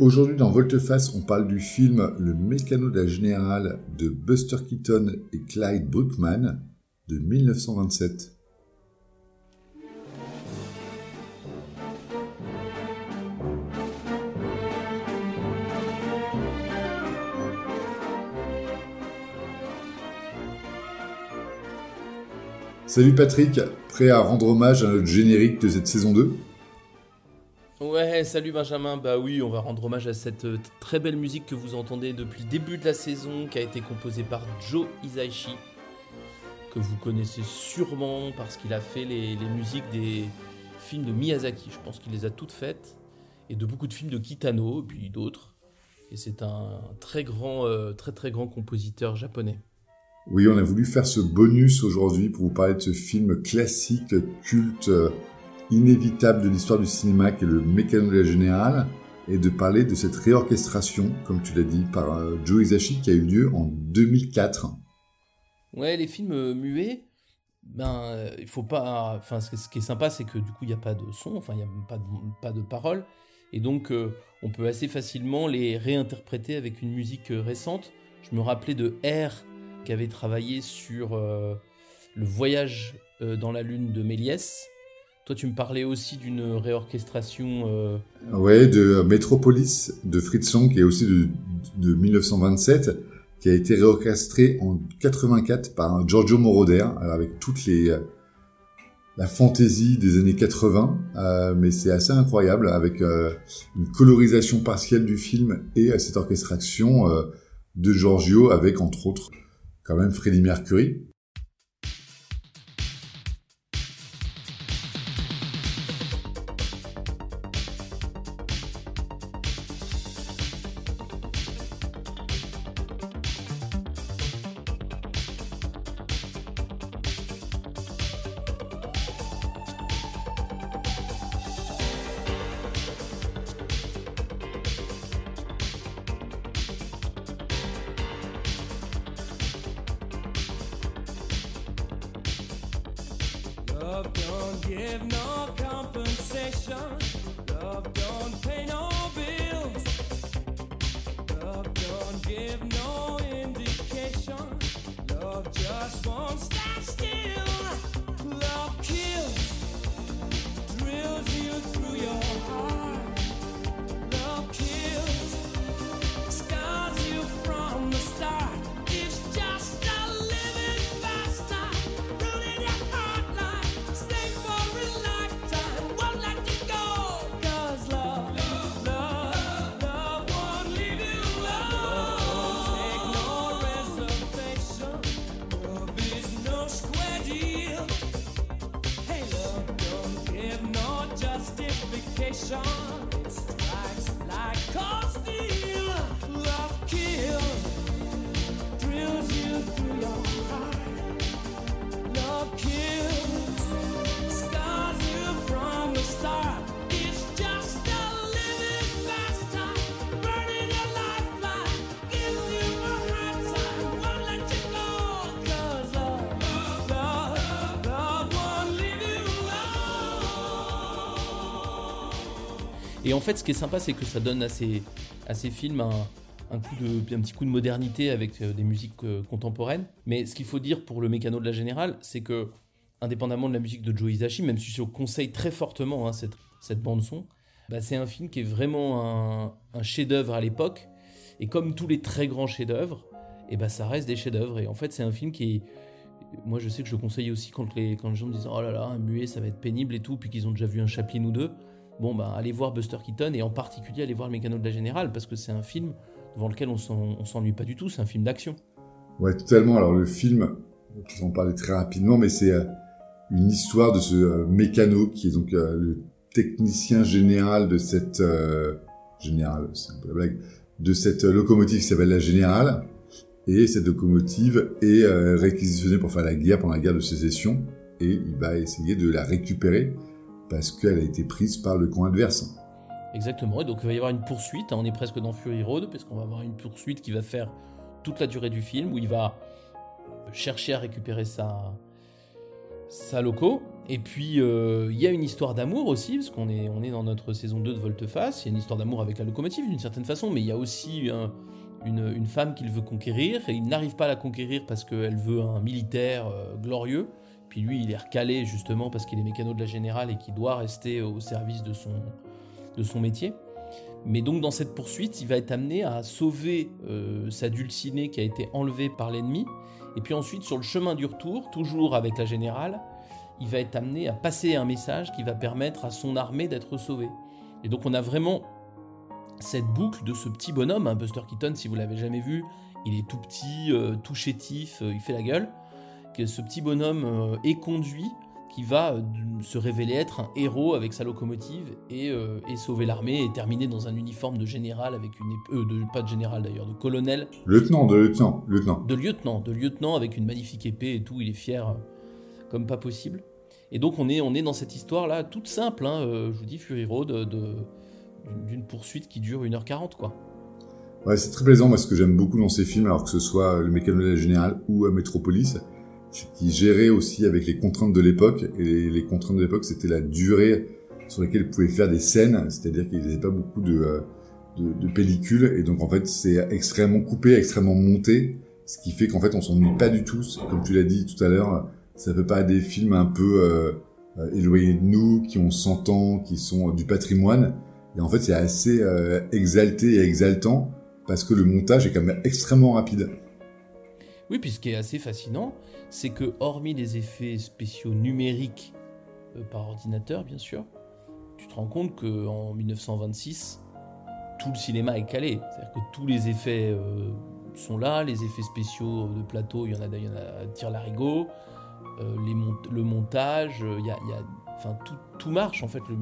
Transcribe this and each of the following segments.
Aujourd'hui dans Volteface, on parle du film Le mécano de la générale de Buster Keaton et Clyde Bruckman de 1927. Salut Patrick, prêt à rendre hommage à notre générique de cette saison 2 Ouais, salut Benjamin. Bah oui, on va rendre hommage à cette euh, très belle musique que vous entendez depuis le début de la saison, qui a été composée par Joe Hisaishi, que vous connaissez sûrement parce qu'il a fait les, musiques des films de Miyazaki. Je pense qu'il les a toutes faites, et de beaucoup de films de Kitano, et puis d'autres. Et c'est un très grand, euh, très très grand compositeur japonais. Oui, on a voulu faire ce bonus aujourd'hui pour vous parler de ce film classique, culte inévitable de l'histoire du cinéma qui est le mécano de la et de parler de cette réorchestration, comme tu l'as dit, par euh, Joe Hisaishi qui a eu lieu en 2004. Ouais, les films euh, muets, ben, euh, il faut pas. Enfin, ce qui est sympa, c'est que du coup, il n'y a pas de son, enfin, il n'y a pas de, pas de parole. Et donc, on peut assez facilement les réinterpréter avec une musique récente. Je me rappelais de R qui avait travaillé sur le voyage dans la lune de Méliès toi, tu me parlais aussi d'une réorchestration. Euh... Ouais, de Metropolis de Fritz Lang, qui est aussi de, de 1927, qui a été réorchestré en 84 par Giorgio Moroder, avec toute euh, la fantaisie des années 80, euh, mais c'est assez incroyable avec euh, une colorisation partielle du film et cette orchestration de Giorgio avec entre autres quand même Freddie Mercury. don't give no compensation. Love don't pay no bills. Love don't give no indication. Love just won't stand still. Love kills, drills you through your heart. Et en fait, ce qui est sympa, c'est que ça donne à ces, films un, petit coup de modernité avec euh, des musiques euh, contemporaines. Mais ce qu'il faut dire pour le mécano de la générale, c'est que, indépendamment de la musique de Joe Hisaishi, même si je conseille très fortement hein, cette, bande-son, bah, c'est un film qui est vraiment un, chef-d'œuvre à l'époque. Et comme tous les très grands chefs-d'œuvre, et bah, ça reste des chefs-d'œuvre. Et en fait, c'est un film qui est. Moi, je sais que je conseille aussi quand les, quand les gens me disent Oh là là, un muet, ça va être pénible et tout, puis qu'ils ont déjà vu un Chaplin ou deux bon, bah, allez voir Buster Keaton et en particulier allez voir le mécano de la générale parce que c'est un film devant lequel on s'ennuie pas du tout. C'est un film d'action. Ouais, totalement. Alors le film, je vais en parler très rapidement, mais c'est euh, une histoire de ce euh, mécano qui est donc euh, le technicien général de cette général, c'est un peu la blague, de cette locomotive qui s'appelle la Générale. Et cette locomotive est réquisitionnée pour faire la guerre pendant la guerre de sécession. Et il va essayer de la récupérer parce qu'elle a été prise par le camp adverse. Exactement. Et donc il va y avoir une poursuite. Hein. On est presque dans Fury Road parce qu'on va avoir une poursuite qui va faire toute la durée du film où il va chercher à récupérer sa, sa loco. Et puis, euh, il y a une histoire d'amour aussi, parce qu'on est, on est dans notre saison 2 de Volte-Face. Il y a une histoire d'amour avec la locomotive d'une certaine façon, mais il y a aussi une, une, femme qu'il veut conquérir, et il n'arrive pas à la conquérir parce qu'elle veut un militaire euh, glorieux. Puis lui, il est recalé justement parce qu'il est mécano de la générale et qu'il doit rester au service de son, métier. Mais donc dans cette poursuite, il va être amené à sauver euh, sa dulcinée qui a été enlevée par l'ennemi. Et puis ensuite, sur le chemin du retour, toujours avec la générale, il va être amené à passer un message qui va permettre à son armée d'être sauvée. Et donc on a vraiment cette boucle de ce petit bonhomme, hein, Buster Keaton, si vous l'avez jamais vu, il est tout petit, euh, tout chétif, euh, il fait la gueule. Que ce petit bonhomme est conduit qui va euh, se révéler être un héros avec sa locomotive et, euh, sauver l'armée et terminer dans un uniforme de général avec une épée, de, pas de général d'ailleurs, de colonel. Lieutenant, de lieutenant, lieutenant. De lieutenant, de lieutenant avec une magnifique épée et tout, il est fier euh, comme pas possible. Et donc on est, on est dans cette histoire là toute simple, hein, je vous dis Fury Road, d'une poursuite qui dure 1h40 quoi. Ouais, c'est très plaisant, moi ce que j'aime beaucoup dans ces films, alors que ce soit le la générale ou Metropolis, qui gérait aussi avec les contraintes de l'époque. Et les, contraintes de l'époque, c'était la durée sur laquelle ils pouvaient faire des scènes, c'est-à-dire qu'ils n'avaient pas beaucoup de, euh, de, de, pellicules. Et donc, en fait, c'est extrêmement coupé, extrêmement monté, ce qui fait qu'en fait, on s'ennuie pas du tout. Comme tu l'as dit tout à l'heure, ça fait pas des films un peu euh, euh éloignés de nous, qui ont 100 ans, qui sont du patrimoine. Et en fait, c'est assez euh, exalté et exaltant parce que le montage est quand même extrêmement rapide. Oui, puis ce qui est assez fascinant, c'est que hormis les effets spéciaux numériques euh, par ordinateur, bien sûr, tu te rends compte qu'en 1926, tout le cinéma est calé. C'est-à-dire que tous les effets euh, sont là, les effets spéciaux de plateau, il y en a, il y a à tir larigot, euh, le montage, il y a, enfin, tout, marche en fait. Le,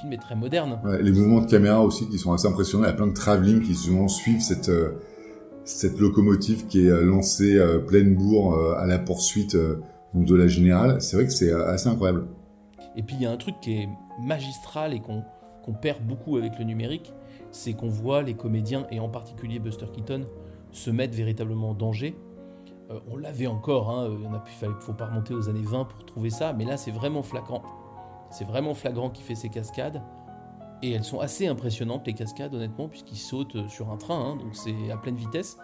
film est très moderne. les mouvements de caméra aussi qui sont assez impressionnants. Il y a plein de travelling qui suivent cette cette locomotive qui est euh, lancée euh, pleine bourre euh, à la poursuite de la générale. C'est vrai que c'est assez incroyable. Et puis il y a un truc qui est magistral et qu'on perd beaucoup avec le numérique, c'est qu'on voit les comédiens, et en particulier Buster Keaton, se mettre véritablement en danger. on l'avait encore, hein, il ne faut pas remonter aux années 20 pour trouver ça, mais là c'est vraiment flagrant. C'est vraiment flagrant qui fait ces cascades. Et elles sont assez impressionnantes, les cascades, honnêtement, puisqu'ils sautent sur un train, hein, donc c'est à pleine vitesse.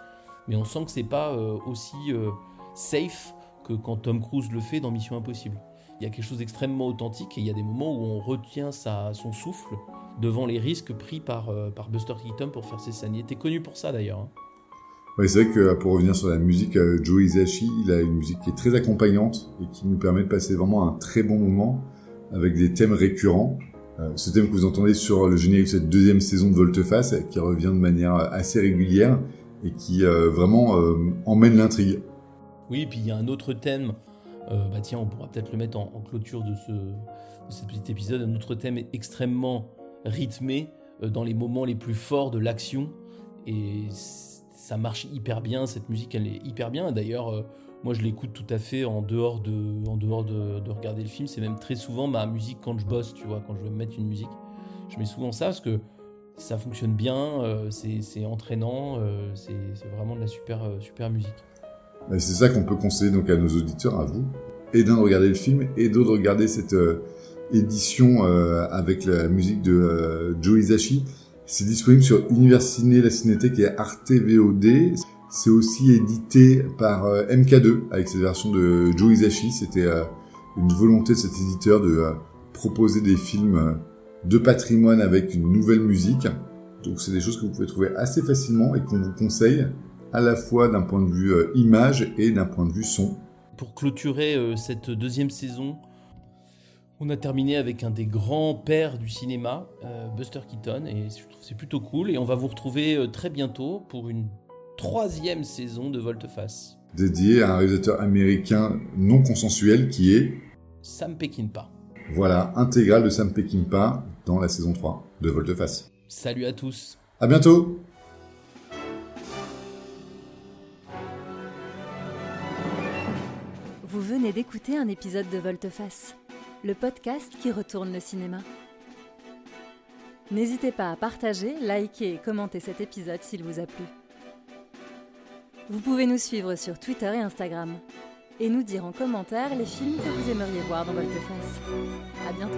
Mais on sent que c'est pas euh, aussi euh, safe que quand Tom Cruise le fait dans Mission Impossible. Il y a quelque chose d'extrêmement authentique et il y a des moments où on retient sa, son souffle devant les risques pris par, euh, Buster Keaton pour faire ses scènes. Il connu pour ça d'ailleurs. Hein. C'est vrai que pour revenir sur la musique, Joe Hisaishi, il a une musique qui est très accompagnante et qui nous permet de passer vraiment un très bon moment avec des thèmes récurrents. Euh, ce thème que vous entendez sur le générique de cette deuxième saison de Volteface, qui revient de manière assez régulière et qui euh, vraiment euh, emmène l'intrigue. Oui, puis il y a un autre thème, bah tiens, on pourra peut-être le mettre en, clôture de ce, de petit épisode, un autre thème extrêmement rythmé dans les moments les plus forts de l'action. Et ça marche hyper bien, cette musique elle est hyper bien. D'ailleurs, moi, je l'écoute tout à fait en dehors de, en dehors de, regarder le film. C'est même très souvent ma musique quand je bosse, tu vois, quand je veux mettre une musique. Je mets souvent ça parce que ça fonctionne bien, euh, c'est entraînant, euh, c'est vraiment de la super, euh, super musique. C'est ça qu'on peut conseiller donc à nos auditeurs, à vous, et d'un de regarder le film, et d'autre de regarder cette édition avec la musique de Joe Hisaishi. C'est disponible sur Univers Ciné, la Cinétech et Arte VOD. C'est aussi édité par euh, MK2 avec cette version de Joe Hisaishi. C'était euh, une volonté de cet éditeur de euh, proposer des films de patrimoine avec une nouvelle musique. Donc c'est des choses que vous pouvez trouver assez facilement et qu'on vous conseille à la fois d'un point de vue image et d'un point de vue son. Pour clôturer cette deuxième saison, On a terminé avec un des grands pères du cinéma, Buster Keaton, et je trouve c'est plutôt cool. Et on va vous retrouver très bientôt pour une troisième saison de Volte-Face. Dédié à un réalisateur américain non consensuel qui est Sam Peckinpah. Voilà, intégrale de Sam Peckinpah dans la saison 3 de Volte-Face. Salut à tous. À bientôt Vous venez d'écouter un épisode de Volte-Face, le podcast qui retourne le cinéma. N'hésitez pas à partager, liker et commenter cet épisode s'il vous a plu. Vous pouvez nous suivre sur Twitter et Instagram et nous dire en commentaire les films que vous aimeriez voir dans Volte-Face. À bientôt